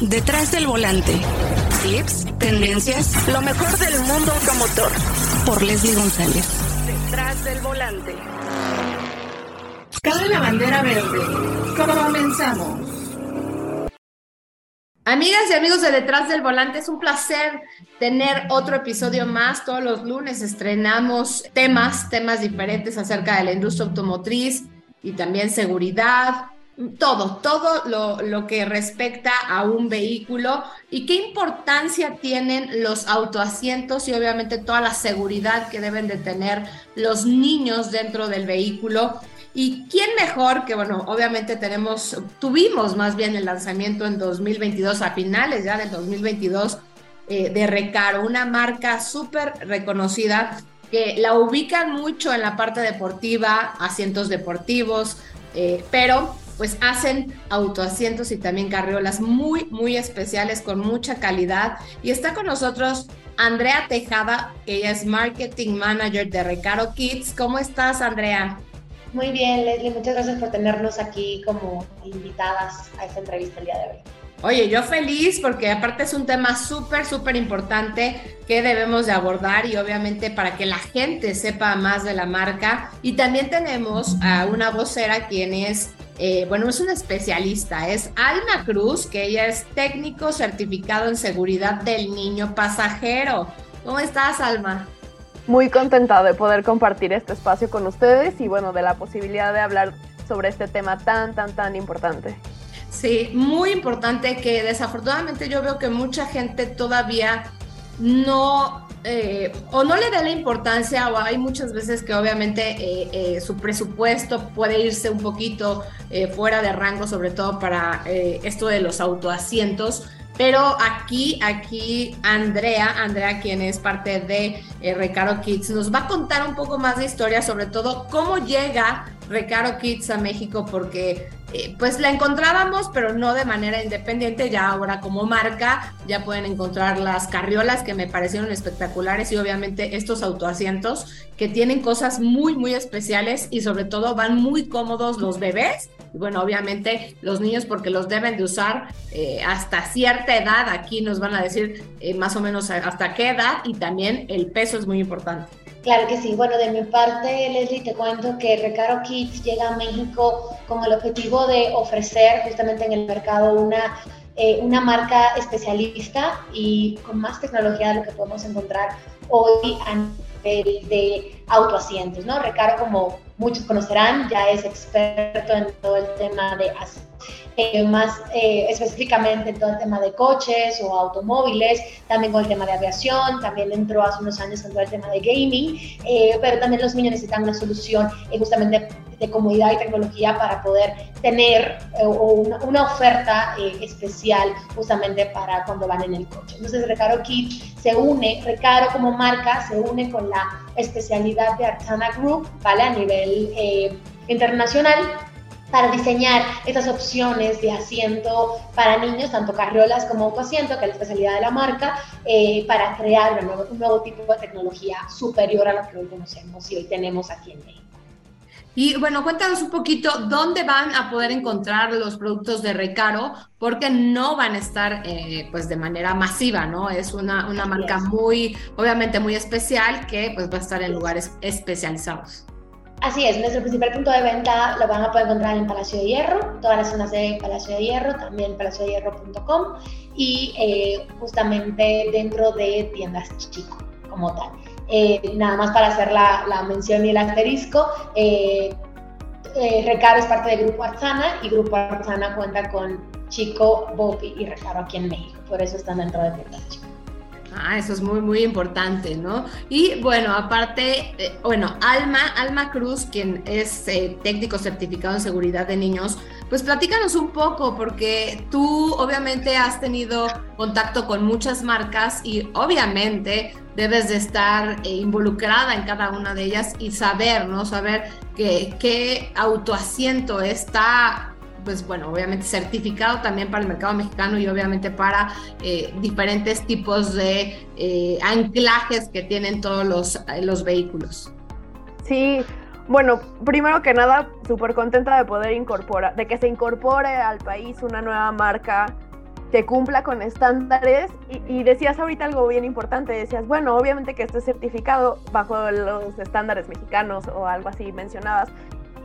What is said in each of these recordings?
Detrás del volante. Tips, tendencias, lo mejor del mundo automotor. Por Leslie González. Detrás del volante. Cabe la bandera verde. Comenzamos. Amigas y amigos de Detrás del Volante, es un placer tener otro episodio más. Todos los lunes estrenamos temas, temas diferentes acerca de la industria automotriz y también seguridad, todo, todo lo, lo, que respecta a un vehículo y qué importancia tienen los autoasientos y obviamente toda la seguridad que deben de tener los niños dentro del vehículo. Y quién mejor que, bueno, obviamente tenemos, tuvimos más bien el lanzamiento en 2022, a finales ya del 2022, eh, de Recaro, una marca súper reconocida que la ubican mucho en la parte deportiva, asientos deportivos, eh, pero pues hacen autoasientos y también carriolas muy, muy especiales con mucha calidad. Y está con nosotros Andrea Tejada, que ella es Marketing Manager de Recaro Kids. ¿Cómo estás, Andrea? Muy bien, Leslie, muchas gracias por tenernos aquí como invitadas a esta entrevista el día de hoy. Oye, yo feliz porque aparte es un tema súper, súper importante que debemos de abordar y obviamente para que la gente sepa más de la marca. Y también tenemos a una vocera quien es, eh, bueno, es una especialista, es Alma Cruz, que ella es técnico certificado en seguridad del niño pasajero. ¿Cómo estás, Alma? Muy contenta de poder compartir este espacio con ustedes y bueno, de la posibilidad de hablar sobre este tema tan, tan, tan importante. Sí, muy importante que desafortunadamente yo veo que mucha gente todavía no eh, o no le da la importancia o hay muchas veces que obviamente eh, eh, su presupuesto puede irse un poquito fuera de rango, sobre todo para esto de los autoasientos. Pero aquí, aquí Andrea, Andrea quien es parte de Recaro Kids, nos va a contar un poco más de historia, sobre todo cómo llega Recaro Kids a México, porque eh, pues la encontrábamos, pero no de manera independiente, ya ahora como marca ya pueden encontrar las carriolas que me parecieron espectaculares y obviamente estos autoasientos que tienen cosas muy, muy especiales y sobre todo van muy cómodos los bebés. Bueno, obviamente los niños porque los deben de usar eh, hasta cierta edad, aquí nos van a decir eh, más o menos hasta qué edad y también el peso es muy importante. Claro que sí. Bueno, de mi parte, Leslie, te cuento que Recaro Kids llega a México con el objetivo de ofrecer justamente en el mercado una, eh, una marca especialista y con más tecnología de lo que podemos encontrar hoy a nivel de autoasientos, ¿no? Recaro, como muchos conocerán, ya es experto en todo el tema de eh, más eh, específicamente en todo el tema de coches o automóviles, también con el tema de aviación, también entró hace unos años en todo el tema de gaming, eh, pero también los niños necesitan una solución justamente de comodidad y tecnología para poder tener una, una, oferta especial justamente para cuando van en el coche. Entonces Recaro Kit se une, Recaro como marca se une con la especialidad de Artana Group, ¿vale? A nivel internacional para diseñar estas opciones de asiento para niños, tanto carriolas como autoasiento, que es la especialidad de la marca, eh, para crear un nuevo, un nuevo, tipo de tecnología superior a lo que hoy conocemos y hoy tenemos aquí en México. Y bueno, cuéntanos un poquito dónde van a poder encontrar los productos de Recaro, porque no van a estar eh, pues de manera masiva, ¿no? Es una, una marca muy, obviamente muy especial que pues va a estar en lugares especializados. Así es, nuestro principal punto de venta lo van a poder encontrar en Palacio de Hierro, todas las zonas de Palacio de Hierro, también palaciodehierro.com y eh, justamente dentro de tiendas chico como tal. Eh, nada más para hacer la, la, mención y el asterisco, eh, Recaro es parte del Grupo Arzana y Grupo Arzana cuenta con Chico, Bopi y Recaro aquí en México, por eso están dentro de tiendas chico. Ah, eso es muy, muy importante, ¿no? Y bueno, aparte, eh, bueno, Alma, Alma Cruz, quien es eh, técnico certificado en seguridad de niños, pues platícanos un poco, porque tú obviamente has tenido contacto con muchas marcas y obviamente debes de estar eh, involucrada en cada una de ellas y saber, ¿no? Saber que, qué autoasiento está pues bueno, obviamente certificado también para el mercado mexicano y obviamente para eh, diferentes tipos de eh, anclajes que tienen todos los, los vehículos. Sí, bueno, primero que nada, súper contenta de poder incorporar, de que se incorpore al país una nueva marca que cumpla con estándares. Y, decías ahorita algo bien importante, decías, bueno, obviamente que esté certificado bajo los estándares mexicanos o algo así mencionabas.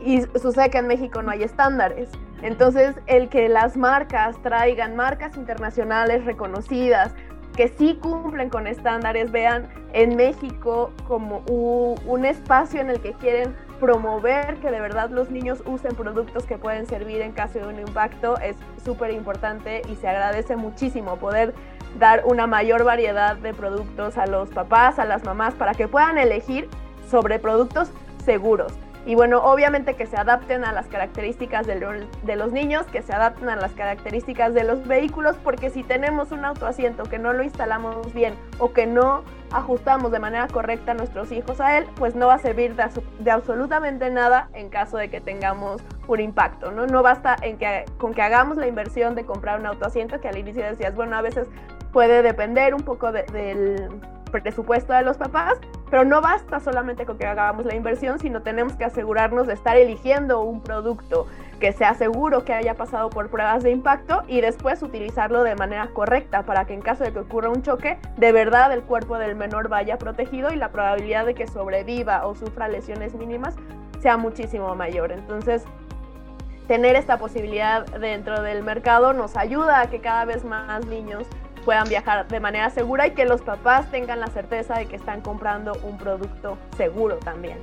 Y sucede que en México no hay estándares. Entonces, el que las marcas traigan marcas internacionales reconocidas, que sí cumplen con estándares, vean en México como un espacio en el que quieren promover que de verdad los niños usen productos que pueden servir en caso de un impacto es súper importante y se agradece muchísimo poder dar una mayor variedad de productos a los papás, a las mamás, para que puedan elegir sobre productos seguros. Y bueno, obviamente que se adapten a las características de, de, los niños, que se adapten a las características de los vehículos, porque si tenemos un autoasiento que no lo instalamos bien o que no ajustamos de manera correcta a nuestros hijos a él, pues no va a servir de, de absolutamente nada en caso de que tengamos un impacto, ¿no? No basta en que, con que hagamos la inversión de comprar un autoasiento, que al inicio decías, bueno, a veces puede depender un poco del presupuesto de los papás, pero no basta solamente con que hagamos la inversión, sino tenemos que asegurarnos de estar eligiendo un producto que sea seguro que haya pasado por pruebas de impacto y después utilizarlo de manera correcta para que en caso de que ocurra un choque, de verdad el cuerpo del menor vaya protegido y la probabilidad de que sobreviva o sufra lesiones mínimas sea muchísimo mayor. Entonces, tener esta posibilidad dentro del mercado nos ayuda a que cada vez más niños puedan viajar de manera segura y que los papás tengan la certeza de que están comprando un producto seguro también.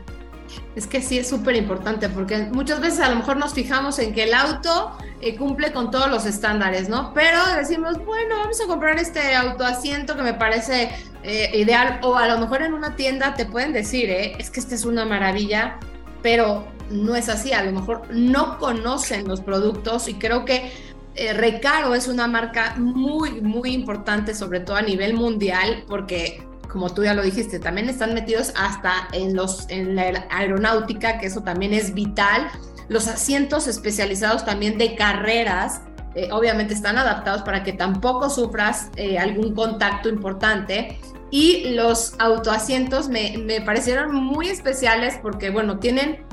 Es que sí es súper importante porque muchas veces a lo mejor nos fijamos en que el auto eh, cumple con todos los estándares, ¿no? Pero decimos, bueno, vamos a comprar este autoasiento que me parece eh, ideal o a lo mejor en una tienda te pueden decir, ¿eh? es que esta es una maravilla, pero no es así, a lo mejor no conocen los productos y creo que eh, Recaro es una marca muy, muy importante, sobre todo a nivel mundial, porque como tú ya lo dijiste, también están metidos hasta en, los, en la aeronáutica, que eso también es vital. Los asientos especializados también de carreras, eh, obviamente están adaptados para que tampoco sufras eh, algún contacto importante. Y los autoasientos me, me parecieron muy especiales porque, bueno, tienen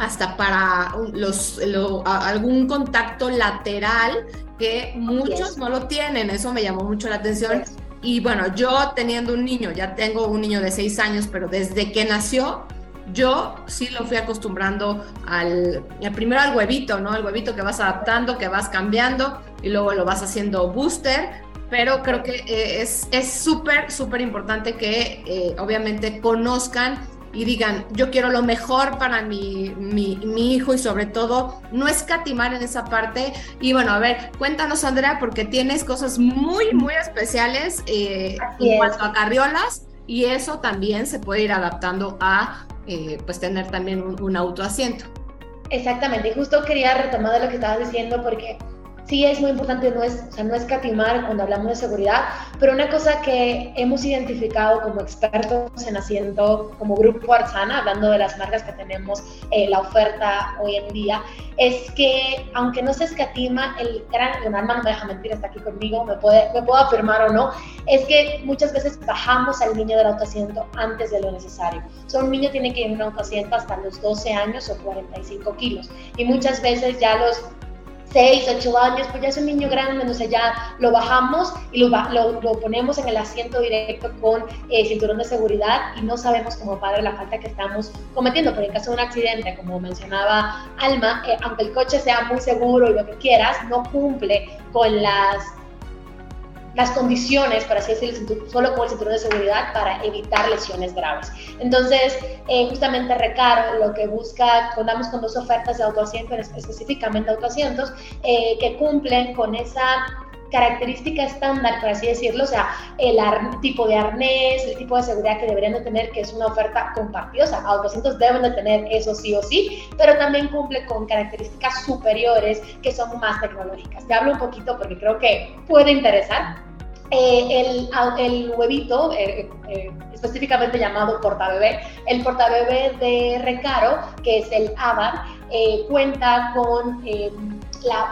hasta para los, algún contacto lateral que muchos no lo tienen. Eso me llamó mucho la atención. Y bueno, yo teniendo un niño, ya tengo un niño de seis años, pero desde que nació, yo sí lo fui acostumbrando al, primero al huevito, ¿no? El huevito que vas adaptando, que vas cambiando y luego lo vas haciendo booster. Pero creo que eh, es súper, súper importante que eh, obviamente conozcan y digan, yo quiero lo mejor para mi, mi, hijo y sobre todo no escatimar en esa parte. Y bueno, a ver, cuéntanos Andrea, porque tienes cosas muy, muy especiales eh, en cuanto a carriolas y eso también se puede ir adaptando a eh, pues tener también un, un autoasiento. Exactamente, y justo quería retomar de lo que estabas diciendo porque sí es muy importante no, es, o sea, no escatimar cuando hablamos de seguridad, pero una cosa que hemos identificado como expertos en asiento, como Grupo Arzana, hablando de las marcas que tenemos, eh, la oferta hoy en día, es que aunque no se escatima, el gran, Leonardo no me deja mentir, está aquí conmigo, me puede, me puedo afirmar o no, es que muchas veces bajamos al niño del autoasiento antes de lo necesario. O sea, un niño tiene que ir en un autoasiento hasta los 12 años o 45 kilos y muchas veces ya los 6, 8 años, pues ya es un niño grande, no sé, ya lo bajamos y lo, lo, ponemos en el asiento directo con eh, cinturón de seguridad y no sabemos como padre la falta que estamos cometiendo. Pero en caso de un accidente, como mencionaba Alma, eh, aunque el coche sea muy seguro y lo que quieras, no cumple con las las condiciones, para así decirlo, solo con el cinturón de seguridad para evitar lesiones graves. Entonces, eh, justamente Recaro lo que busca, contamos con dos ofertas de autoasientos, específicamente autoasientos, eh, que cumplen con esa característica estándar, por así decirlo, o sea, el tipo de arnés, el tipo de seguridad que deberían de tener, que es una oferta compartida, o sea, deben de tener eso sí o sí, pero también cumple con características superiores que son más tecnológicas. Te hablo un poquito porque creo que puede interesar. Eh, el, el, huevito, eh, eh, específicamente llamado portabebé, el portabebé de Recaro, que es el AVAR, cuenta con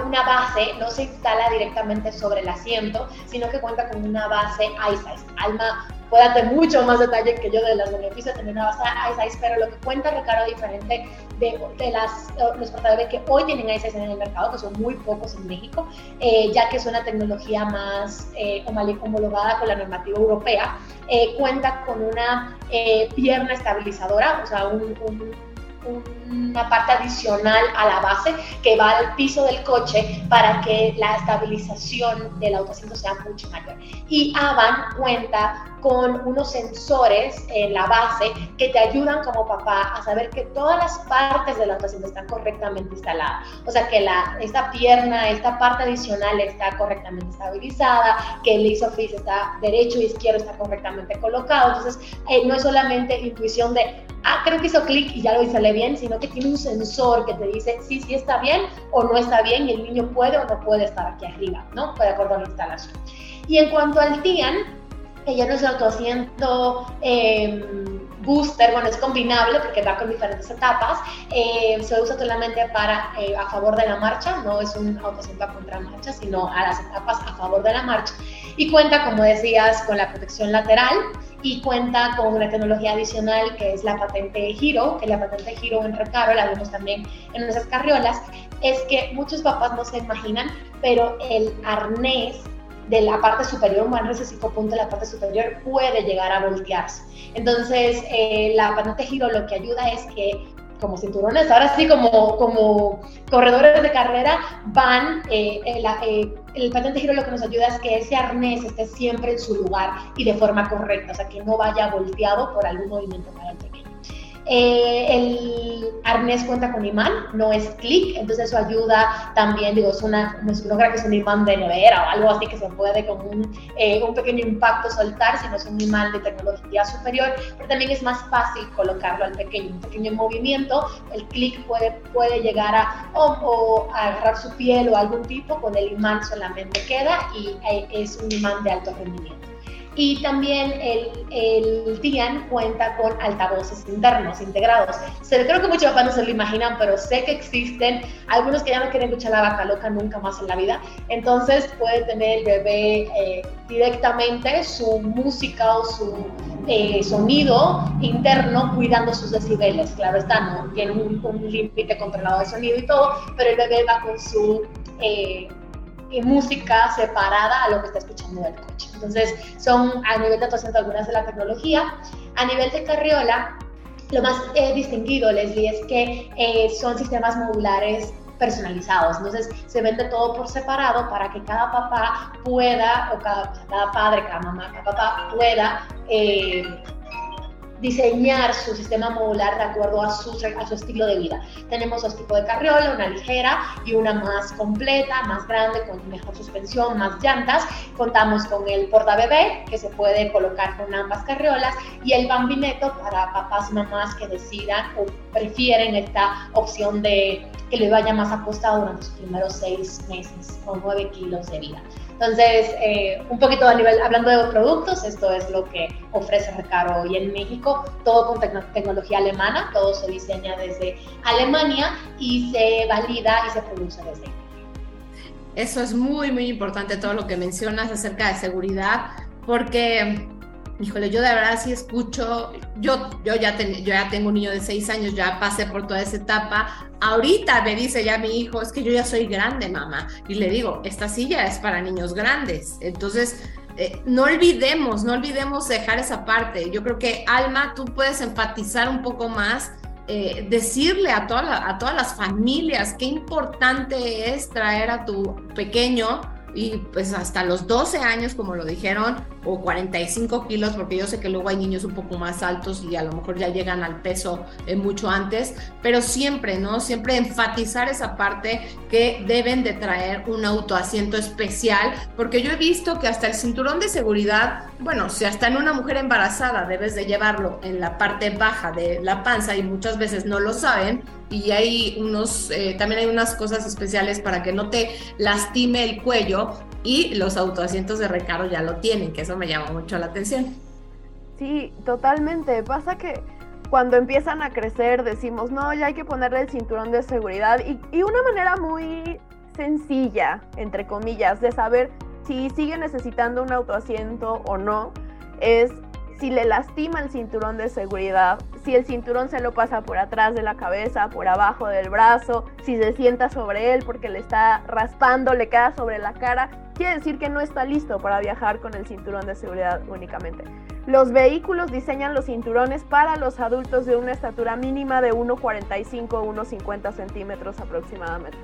una base no se instala directamente sobre el asiento, sino que cuenta con una base iSize. Alma puede darte mucho más detalle que yo de los beneficios de tener una base ICE, pero lo que cuenta Ricardo diferente de, de las, los portadores que hoy tienen ICE en el mercado, que son muy pocos en México, eh, ya que es una tecnología más eh, homologada con la normativa europea, eh, cuenta con una pierna estabilizadora, o sea, un una parte adicional a la base que va al piso del coche para que la estabilización del autoasiento sea mucho mayor. Y Avan cuenta con unos sensores en la base que te ayudan como papá a saber que todas las partes del autoasiento están correctamente instaladas. O sea, que la, esta pierna, esta parte adicional está correctamente estabilizada, que el isofix está derecho y izquierdo está correctamente colocado. Entonces, eh, no es solamente intuición de, ah, creo que hizo clic y ya lo sale bien, sino que tiene un sensor que te dice sí, sí está bien o no está bien y el niño puede o no puede estar aquí arriba, ¿no? De acuerdo a la instalación. Y en cuanto al TIAN, que ya no es autoasiento eh, booster, bueno, es combinable porque va con diferentes etapas, eh, se usa solamente para eh, a favor de la marcha, no es un autoasiento a contramarcha, sino a las etapas a favor de la marcha. Y cuenta, como decías, con la protección lateral, y cuenta con una tecnología adicional que es la patente Giro, que la patente Giro en Recaro la vemos también en nuestras carriolas, es que muchos papás no se imaginan, pero el arnés de la parte superior, un de 5 puntos de la parte superior puede llegar a voltearse. Entonces, eh, la patente Giro lo que ayuda es que como cinturones, ahora sí como, como corredores de carrera, van, eh, el, eh, el, patente giro lo que nos ayuda es que ese arnés esté siempre en su lugar y de forma correcta, o sea, que no vaya volteado por algún movimiento para el pequeño. Eh, el arnés cuenta con imán, no es clic, entonces eso ayuda también, digo, es una, no creo que es un imán de nevera o algo así que se puede como un, eh, un pequeño impacto soltar, sino es un imán de tecnología superior, pero también es más fácil colocarlo al pequeño, un pequeño movimiento, el clic puede, puede llegar a, o, agarrar su piel o algún tipo, con el imán solamente queda y eh, es un imán de alto rendimiento. Y también el, el TIAN cuenta con altavoces internos integrados. Se, creo que muchos papás no se lo imaginan, pero sé que existen algunos que ya no quieren escuchar la vaca loca nunca más en la vida. Entonces puede tener el bebé eh, directamente su música o su eh, sonido interno cuidando sus decibeles. Claro está, no tiene un, límite controlado de sonido y todo, pero el bebé va con su eh, música separada a lo que está escuchando del coche. Entonces, son a nivel de actuación algunas de la tecnología. A nivel de carriola, lo más eh, distinguido, Leslie, es que eh, son sistemas modulares personalizados. Entonces, se vende todo por separado para que cada papá pueda, o cada, cada padre, cada mamá, cada papá pueda eh, diseñar su sistema modular de acuerdo a su, a su estilo de vida. Tenemos dos tipos de carriola, una ligera y una más completa, más grande, con mejor suspensión, más llantas. Contamos con el porta bebé, que se puede colocar con ambas carriolas, y el bambineto para papás y mamás que decidan o prefieren esta opción de que le vaya más acostado durante sus primeros seis meses con nueve kilos de vida. Entonces, eh, un poquito a nivel, hablando de productos, esto es lo que ofrece Recaro hoy en México, todo con tecnología alemana, todo se diseña desde Alemania y se valida y se produce desde Eso es muy, muy importante todo lo que mencionas acerca de seguridad, porque híjole, yo de verdad sí escucho, yo, yo, ya yo ya tengo un niño de seis años, ya pasé por toda esa etapa. Ahorita me dice ya mi hijo, es que yo ya soy grande, mamá. Y le digo, esta silla es para niños grandes. Entonces, eh, no olvidemos, no olvidemos dejar esa parte. Yo creo que, Alma, tú puedes enfatizar un poco más. Eh, decirle a, toda a todas las familias qué importante es traer a tu pequeño y pues hasta los 12 años, como lo dijeron, o 45 kilos, porque yo sé que luego hay niños un poco más altos y a lo mejor ya llegan al peso eh, mucho antes, pero siempre, ¿no? Siempre enfatizar esa parte que deben de traer un autoasiento especial, porque yo he visto que hasta el cinturón de seguridad, bueno, si hasta en una mujer embarazada debes de llevarlo en la parte baja de la panza y muchas veces no lo saben, y hay unos, eh, también hay unas cosas especiales para que no te lastime el cuello y los autoasientos de recargo ya lo tienen, que eso me llama mucho la atención. Sí, totalmente. Pasa que cuando empiezan a crecer decimos, no, ya hay que ponerle el cinturón de seguridad y, y una manera muy sencilla, entre comillas, de saber si sigue necesitando un autoasiento o no, es si le lastima el cinturón de seguridad, si el cinturón se lo pasa por atrás de la cabeza, por abajo del brazo, si se sienta sobre él porque le está raspando, le queda sobre la cara, quiere decir que no está listo para viajar con el cinturón de seguridad únicamente. Los vehículos diseñan los cinturones para los adultos de una estatura mínima de 1,45 o 1,50 centímetros aproximadamente.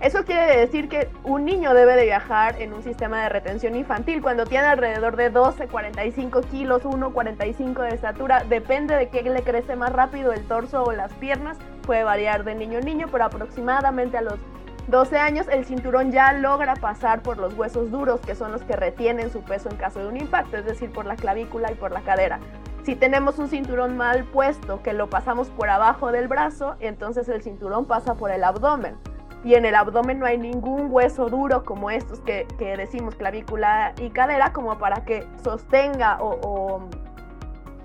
Eso quiere decir que un niño debe de viajar en un sistema de retención infantil cuando tiene alrededor de 12, 45 kilos, 1, 45 de estatura. Depende de qué le crece más rápido el torso o las piernas. Puede variar de niño a niño, pero aproximadamente a los 12 años el cinturón ya logra pasar por los huesos duros, que son los que retienen su peso en caso de un impacto, es decir, por la clavícula y por la cadera. Si tenemos un cinturón mal puesto que lo pasamos por abajo del brazo, entonces el cinturón pasa por el abdomen y en el abdomen no hay ningún hueso duro como estos que, decimos clavícula y cadera como para que sostenga o,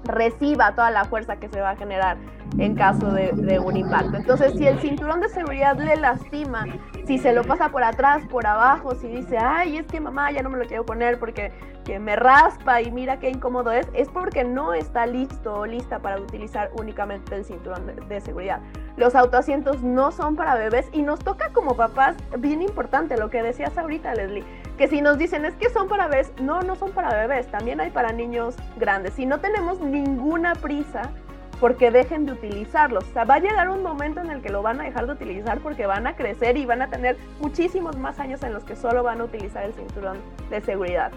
reciba toda la fuerza que se va a generar en caso de, un impacto. Entonces, si el cinturón de seguridad le lastima, si se lo pasa por atrás, por abajo, si dice, ay, es que mamá ya no me lo quiero poner porque que me raspa y mira qué incómodo es, es porque no está listo o lista para utilizar únicamente el cinturón de, seguridad. Los autoasientos no son para bebés y nos toca como papás, bien importante lo que decías ahorita, Leslie, que si nos dicen es que son para bebés, no, no son para bebés, también hay para niños grandes. Si no tenemos ninguna prisa, porque dejen de utilizarlos. O sea, va a llegar un momento en el que lo van a dejar de utilizar porque van a crecer y van a tener muchísimos más años en los que solo van a utilizar el cinturón de seguridad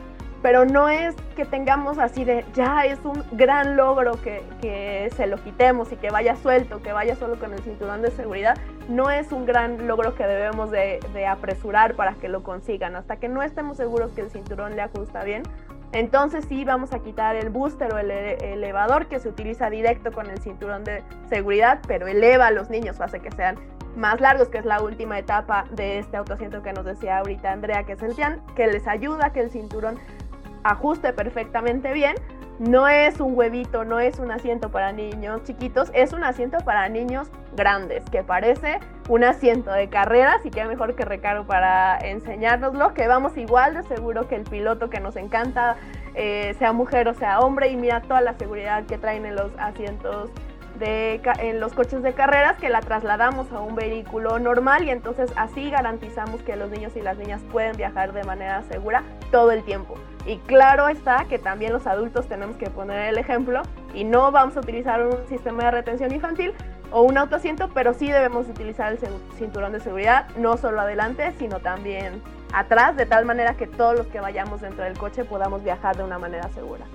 pero no es que tengamos así de, ya es un gran logro que, que, se lo quitemos y que vaya suelto, que vaya solo con el cinturón de seguridad, no es un gran logro que debemos de, de apresurar para que lo consigan. Hasta que no estemos seguros que el cinturón le ajusta bien, entonces sí vamos a quitar el booster o el elevador que se utiliza directo con el cinturón de seguridad, pero eleva a los niños, hace que sean más largos, que es la última etapa de este autoasiento que nos decía ahorita Andrea, que es el TIAN, que les ayuda a que el cinturón ajuste perfectamente bien. No es un huevito, no es un asiento para niños chiquitos, es un asiento para niños grandes, que parece un asiento de carreras y que mejor que Recaro para enseñárnoslo, que vamos igual de seguro que el piloto que nos encanta, eh, sea mujer o sea hombre, y mira toda la seguridad que traen en los asientos de, en los coches de carreras que la trasladamos a un vehículo normal y entonces así garantizamos que los niños y las niñas pueden viajar de manera segura todo el tiempo. Y claro está que también los adultos tenemos que poner el ejemplo y no vamos a utilizar un sistema de retención infantil o un autoasiento, pero sí debemos utilizar el cinturón de seguridad, no solo adelante, sino también atrás, de tal manera que todos los que vayamos dentro del coche podamos viajar de una manera segura.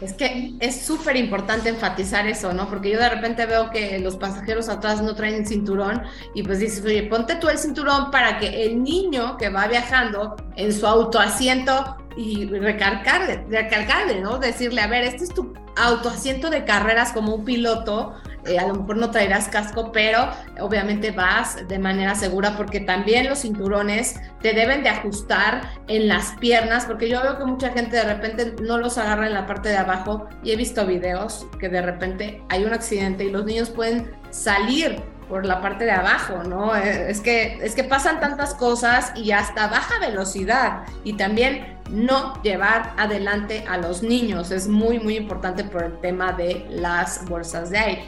Es que es súper importante enfatizar eso, ¿no? Porque yo de repente veo que los pasajeros atrás no traen cinturón y pues dices, oye, ponte tú el cinturón para que el niño que va viajando en su autoasiento y recargar, recargarle, ¿no? Decirle, a ver, este es tu autoasiento de carreras como un piloto, eh, a lo mejor no traerás casco, pero obviamente vas de manera segura porque también los cinturones te deben de ajustar en las piernas, porque yo veo que mucha gente de repente no los agarra en la parte de abajo y he visto videos que de repente hay un accidente y los niños pueden salir por la parte de abajo, ¿no? Eh, es que, es que pasan tantas cosas y hasta baja velocidad y también no llevar adelante a los niños es muy, muy importante por el tema de las bolsas de aire.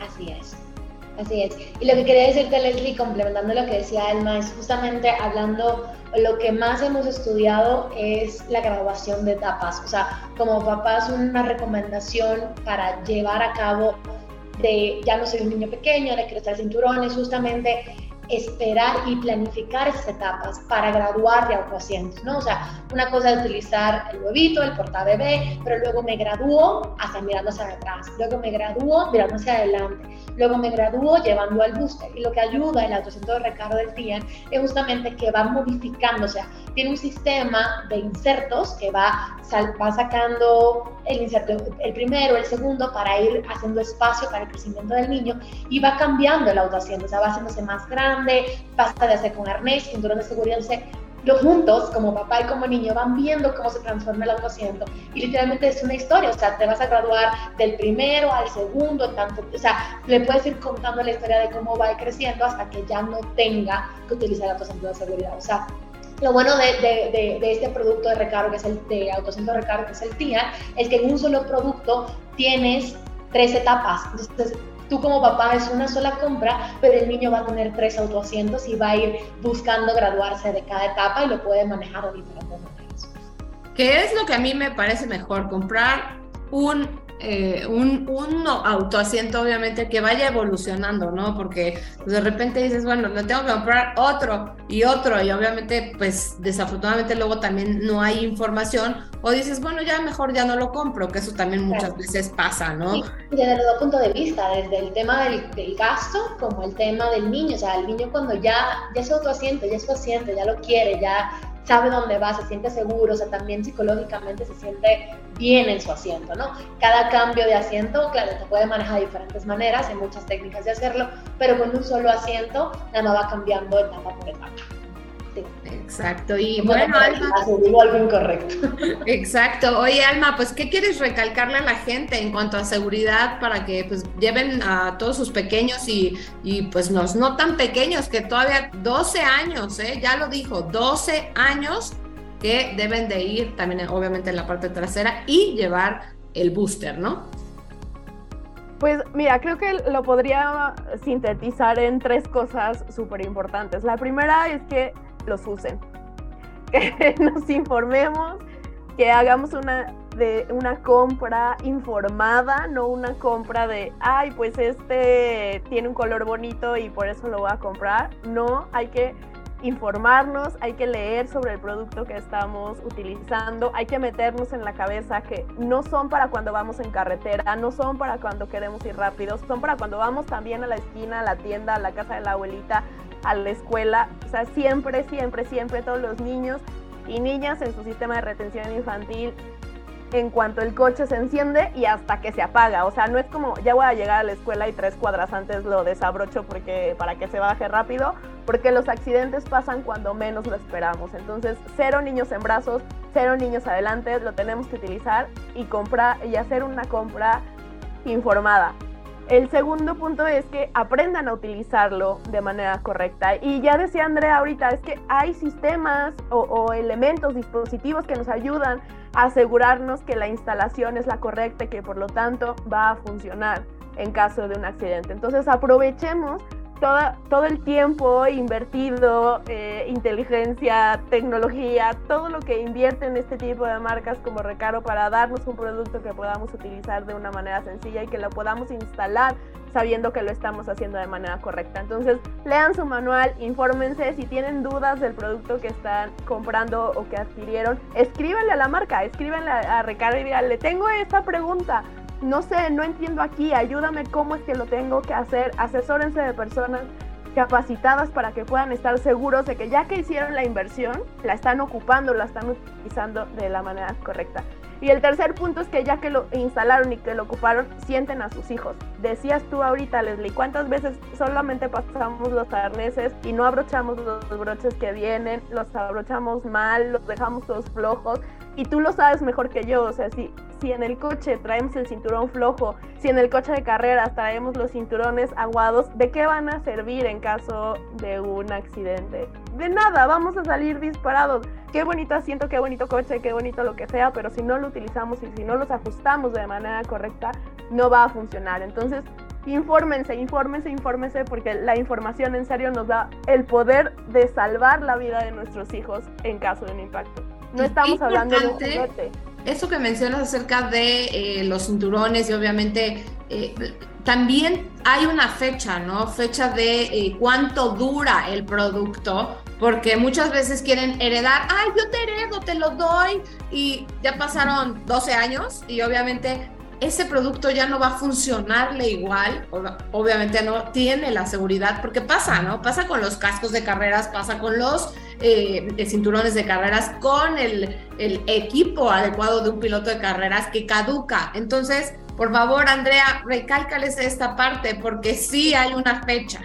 Así es. Así es. Y lo que quería decirte, Leslie, complementando lo que decía Alma, es justamente hablando, lo que más hemos estudiado es la graduación de etapas. O sea, como papás, una recomendación para llevar a cabo de ya no soy un niño pequeño, de crecer cinturones, justamente esperar y planificar esas etapas para graduar de autoasientos, ¿no? O sea, una cosa es utilizar el huevito, el portabebé, pero luego me gradúo hasta mirando hacia atrás, luego me gradúo mirando hacia adelante, luego me gradúo llevando al booster. Y lo que ayuda el autoasiento de recargo del TIAN es justamente que va modificando, o sea, tiene un sistema de insertos que va, va sacando el inserto, el primero, el segundo, para ir haciendo espacio para el crecimiento del niño y va cambiando el autoasiento, o sea, va haciéndose más grande, pasa de hacer con arnés, cinturón de seguridad, o sea, los juntos, como papá y como niño, van viendo cómo se transforma el autoasiento y literalmente es una historia, o sea, te vas a graduar del primero al segundo, tanto, o sea, le puedes ir contando la historia de cómo va creciendo hasta que ya no tenga que utilizar el autoasiento de seguridad, o sea, Lo bueno de, de, de, este producto de recargo, que es el de autocentro de recargo, que es el TIA, es que en un solo producto tienes tres etapas. Entonces, tú como papá es una sola compra, pero el niño va a tener tres autoasientos y va a ir buscando graduarse de cada etapa y lo puede manejar de diferentes maneras. ¿Qué es lo que a mí me parece mejor? Comprar un eh, un, un, autoasiento, obviamente, que vaya evolucionando, ¿no? Porque de repente dices, bueno, le tengo que comprar otro y otro, y obviamente, pues desafortunadamente luego también no hay información, o dices, bueno, ya mejor ya no lo compro, que eso también muchas veces pasa, ¿no? Sí, desde los dos puntos de vista, desde el tema del, del, gasto como el tema del niño, o sea, el niño cuando ya, ya es autoasiento, ya es paciente, ya lo quiere, ya sabe dónde va, se siente seguro, o sea, también psicológicamente se siente bien en su asiento, ¿no? Cada cambio de asiento, claro, se puede manejar de diferentes maneras, hay muchas técnicas de hacerlo, pero con un solo asiento nada más va cambiando etapa por etapa. Exacto. Y bueno, Alma. algo incorrecto. Exacto. Oye, Alma, pues, ¿qué quieres recalcarle a la gente en cuanto a seguridad para que pues lleven a todos sus pequeños y, y pues los no tan pequeños, que todavía 12 años, ¿eh? ya lo dijo, 12 años que deben de ir también obviamente en la parte trasera y llevar el booster, ¿no? Pues mira, creo que lo podría sintetizar en tres cosas súper importantes. La primera es que los usen, que nos informemos, que hagamos una, de, una compra informada, no una compra de, ay, pues este tiene un color bonito y por eso lo voy a comprar. No, hay que informarnos, hay que leer sobre el producto que estamos utilizando, hay que meternos en la cabeza que no son para cuando vamos en carretera, no son para cuando queremos ir rápidos, son para cuando vamos también a la esquina, a la tienda, a la casa de la abuelita, a la escuela, o sea, siempre, siempre, siempre todos los niños y niñas en su sistema de retención infantil en cuanto el coche se enciende y hasta que se apaga. O sea, no es como ya voy a llegar a la escuela y tres cuadras antes lo desabrocho porque, para que se baje rápido, porque los accidentes pasan cuando menos lo esperamos. Entonces, cero niños en brazos, cero niños adelante, lo tenemos que utilizar y comprar y hacer una compra informada. El segundo punto es que aprendan a utilizarlo de manera correcta. Y ya decía Andrea ahorita, es que hay sistemas o, elementos, dispositivos que nos ayudan a asegurarnos que la instalación es la correcta y que por lo tanto va a funcionar en caso de un accidente. Entonces aprovechemos todo el tiempo invertido, eh, inteligencia, tecnología, todo lo que invierte en este tipo de marcas como Recaro para darnos un producto que podamos utilizar de una manera sencilla y que lo podamos instalar sabiendo que lo estamos haciendo de manera correcta. Entonces, lean su manual, infórmense, si tienen dudas del producto que están comprando o que adquirieron, escríbanle a la marca, escríbanle a Recaro y díganle, tengo esta pregunta, no sé, no entiendo aquí, ayúdame cómo es que lo tengo que hacer, asesórense de personas capacitadas para que puedan estar seguros de que ya que hicieron la inversión, la están ocupando, la están utilizando de la manera correcta. Y el tercer punto es que ya que lo instalaron y que lo ocuparon, sienten a sus hijos. Decías tú ahorita, Leslie, ¿cuántas veces solamente pasamos los arneses y no abrochamos los broches que vienen, los abrochamos mal, los dejamos todos flojos? Y tú lo sabes mejor que yo, o sea, si, si en el coche traemos el cinturón flojo, si en el coche de carreras traemos los cinturones aguados, ¿de qué van a servir en caso de un accidente? De nada, vamos a salir disparados qué bonito asiento, qué bonito coche, qué bonito lo que sea, pero si no lo utilizamos y si no los ajustamos de manera correcta, no va a funcionar. Entonces, infórmense, infórmense, infórmense, porque la información en serio nos da el poder de salvar la vida de nuestros hijos en caso de un impacto. No estamos hablando de un juguete. Eso que mencionas acerca de eh, los cinturones y obviamente eh, también hay una fecha, ¿no? Fecha de eh, cuánto dura el producto porque muchas veces quieren heredar, ay, yo te heredo, te lo doy, y ya pasaron 12 años y obviamente ese producto ya no va a funcionarle igual, obviamente no tiene la seguridad, porque pasa, ¿no? Pasa con los cascos de carreras, pasa con los eh, cinturones de carreras, con el, equipo adecuado de un piloto de carreras que caduca. Entonces, por favor, Andrea, recálcales esta parte, porque sí hay una fecha.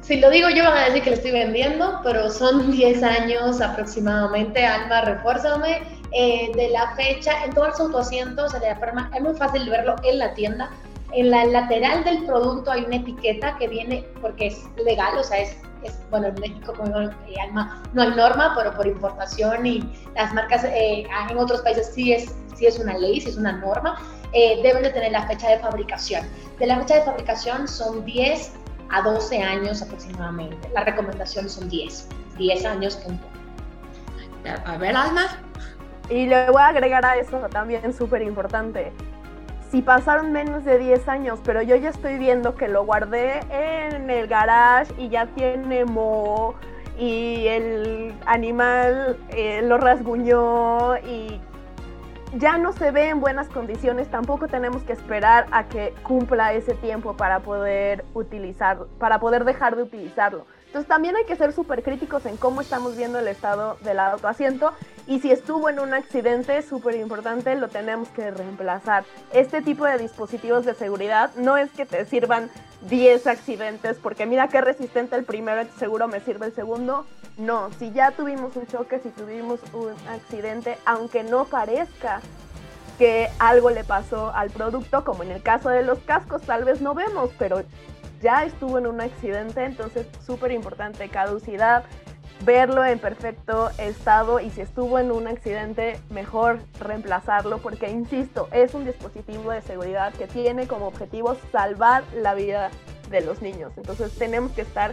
Si lo digo yo van a decir que lo estoy vendiendo, pero son 10 años aproximadamente. Alma, refuérzame eh, de la fecha. En todos los autoasientos se le forma, es muy fácil verlo en la tienda. En la lateral del producto hay una etiqueta que viene, porque es legal, o sea, es es, bueno, en México como Alma no hay norma, pero por importación y las marcas en otros países sí es, sí es una ley, sí es una norma, deben de tener la fecha de fabricación. De la fecha de fabricación son 10 a 12 años aproximadamente. La recomendación son 10, 10 años punto. A ver, Alma. Y le voy a agregar a eso también súper importante. Si pasaron menos de 10 años, pero yo ya estoy viendo que lo guardé en el garage y ya tiene moho y el animal eh, lo rasguñó y ya no se ve en buenas condiciones, tampoco tenemos que esperar a que cumpla ese tiempo para poder utilizar, para poder dejar de utilizarlo. Entonces también hay que ser súper críticos en cómo estamos viendo el estado del autoasiento y si estuvo en un accidente, súper importante, lo tenemos que reemplazar. Este tipo de dispositivos de seguridad no es que te sirvan 10 accidentes porque mira qué resistente el primero, seguro me sirve el segundo. No, si ya tuvimos un choque, si tuvimos un accidente, aunque no parezca que algo le pasó al producto, como en el caso de los cascos, tal vez no vemos, pero ya estuvo en un accidente, entonces súper importante, caducidad, verlo en perfecto estado y si estuvo en un accidente, mejor reemplazarlo porque, insisto, es un dispositivo de seguridad que tiene como objetivo salvar la vida de los niños. Entonces tenemos que estar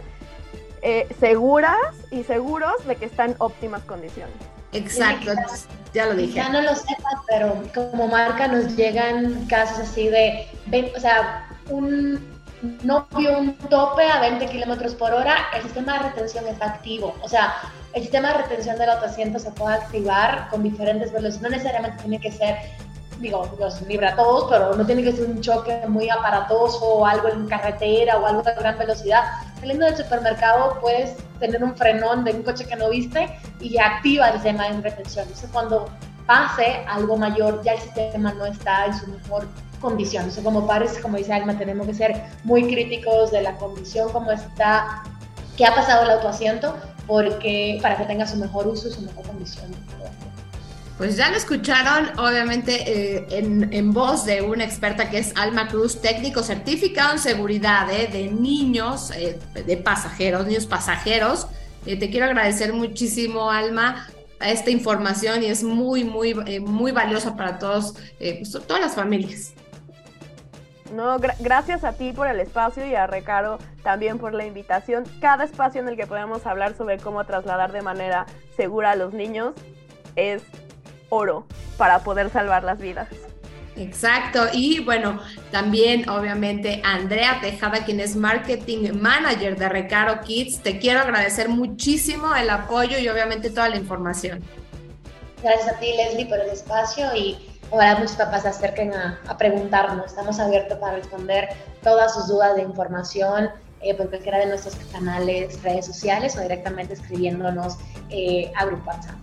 eh, seguras y seguros de que está en óptimas condiciones. Exacto, ya lo dije. Ya no lo sepas, pero como marca nos llegan casos así de, o sea, un, no vio un tope a 20 kilómetros por hora, el sistema de retención está activo. O sea, el sistema de retención del autoasiento se puede activar con diferentes velocidades. No necesariamente tiene que ser, digo, los libra todos, pero no tiene que ser un choque muy aparatoso o algo en carretera o algo de gran velocidad. Saliendo del supermercado puedes tener un frenón de un coche que no viste y activa el sistema de retención. Entonces, cuando pase algo mayor, ya el sistema no está en su mejor condiciones. como padres, como dice Alma, tenemos que ser muy críticos de la condición, cómo está, qué ha pasado el autoasiento, porque para que tenga su mejor uso y su mejor condición. Pues ya lo escucharon, obviamente, eh, en, voz de una experta que es Alma Cruz, técnico certificado en seguridad eh, de niños, eh, de pasajeros, niños pasajeros. te quiero agradecer muchísimo, Alma, esta información y es muy, muy, muy valiosa para todos, pues, todas las familias. No, gracias a ti por el espacio y a Recaro también por la invitación. Cada espacio en el que podemos hablar sobre cómo trasladar de manera segura a los niños es oro para poder salvar las vidas. Exacto, y bueno, también obviamente Andrea Tejada, quien es Marketing Manager de Recaro Kids, te quiero agradecer muchísimo el apoyo y obviamente toda la información. Gracias a ti, Leslie, por el espacio y ojalá muchos papás se acerquen a, preguntarnos. Estamos abiertos para responder todas sus dudas de información eh, por cualquiera de nuestros canales, redes sociales o directamente escribiéndonos eh, a Grupo WhatsApp.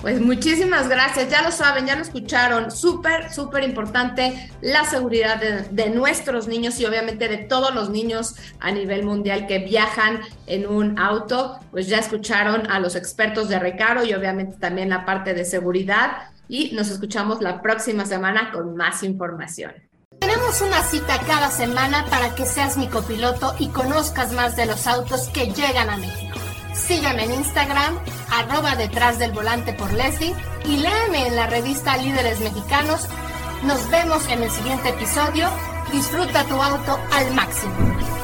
Pues muchísimas gracias, ya lo saben, ya lo escucharon, súper, súper importante la seguridad de, de, nuestros niños y obviamente de todos los niños a nivel mundial que viajan en un auto, pues ya escucharon a los expertos de Recaro y obviamente también la parte de seguridad y nos escuchamos la próxima semana con más información. Tenemos una cita cada semana para que seas mi copiloto y conozcas más de los autos que llegan a México. Sígueme en Instagram, arroba detrás del volante por Leslie y léeme en la revista Líderes Mexicanos. Nos vemos en el siguiente episodio. Disfruta tu auto al máximo.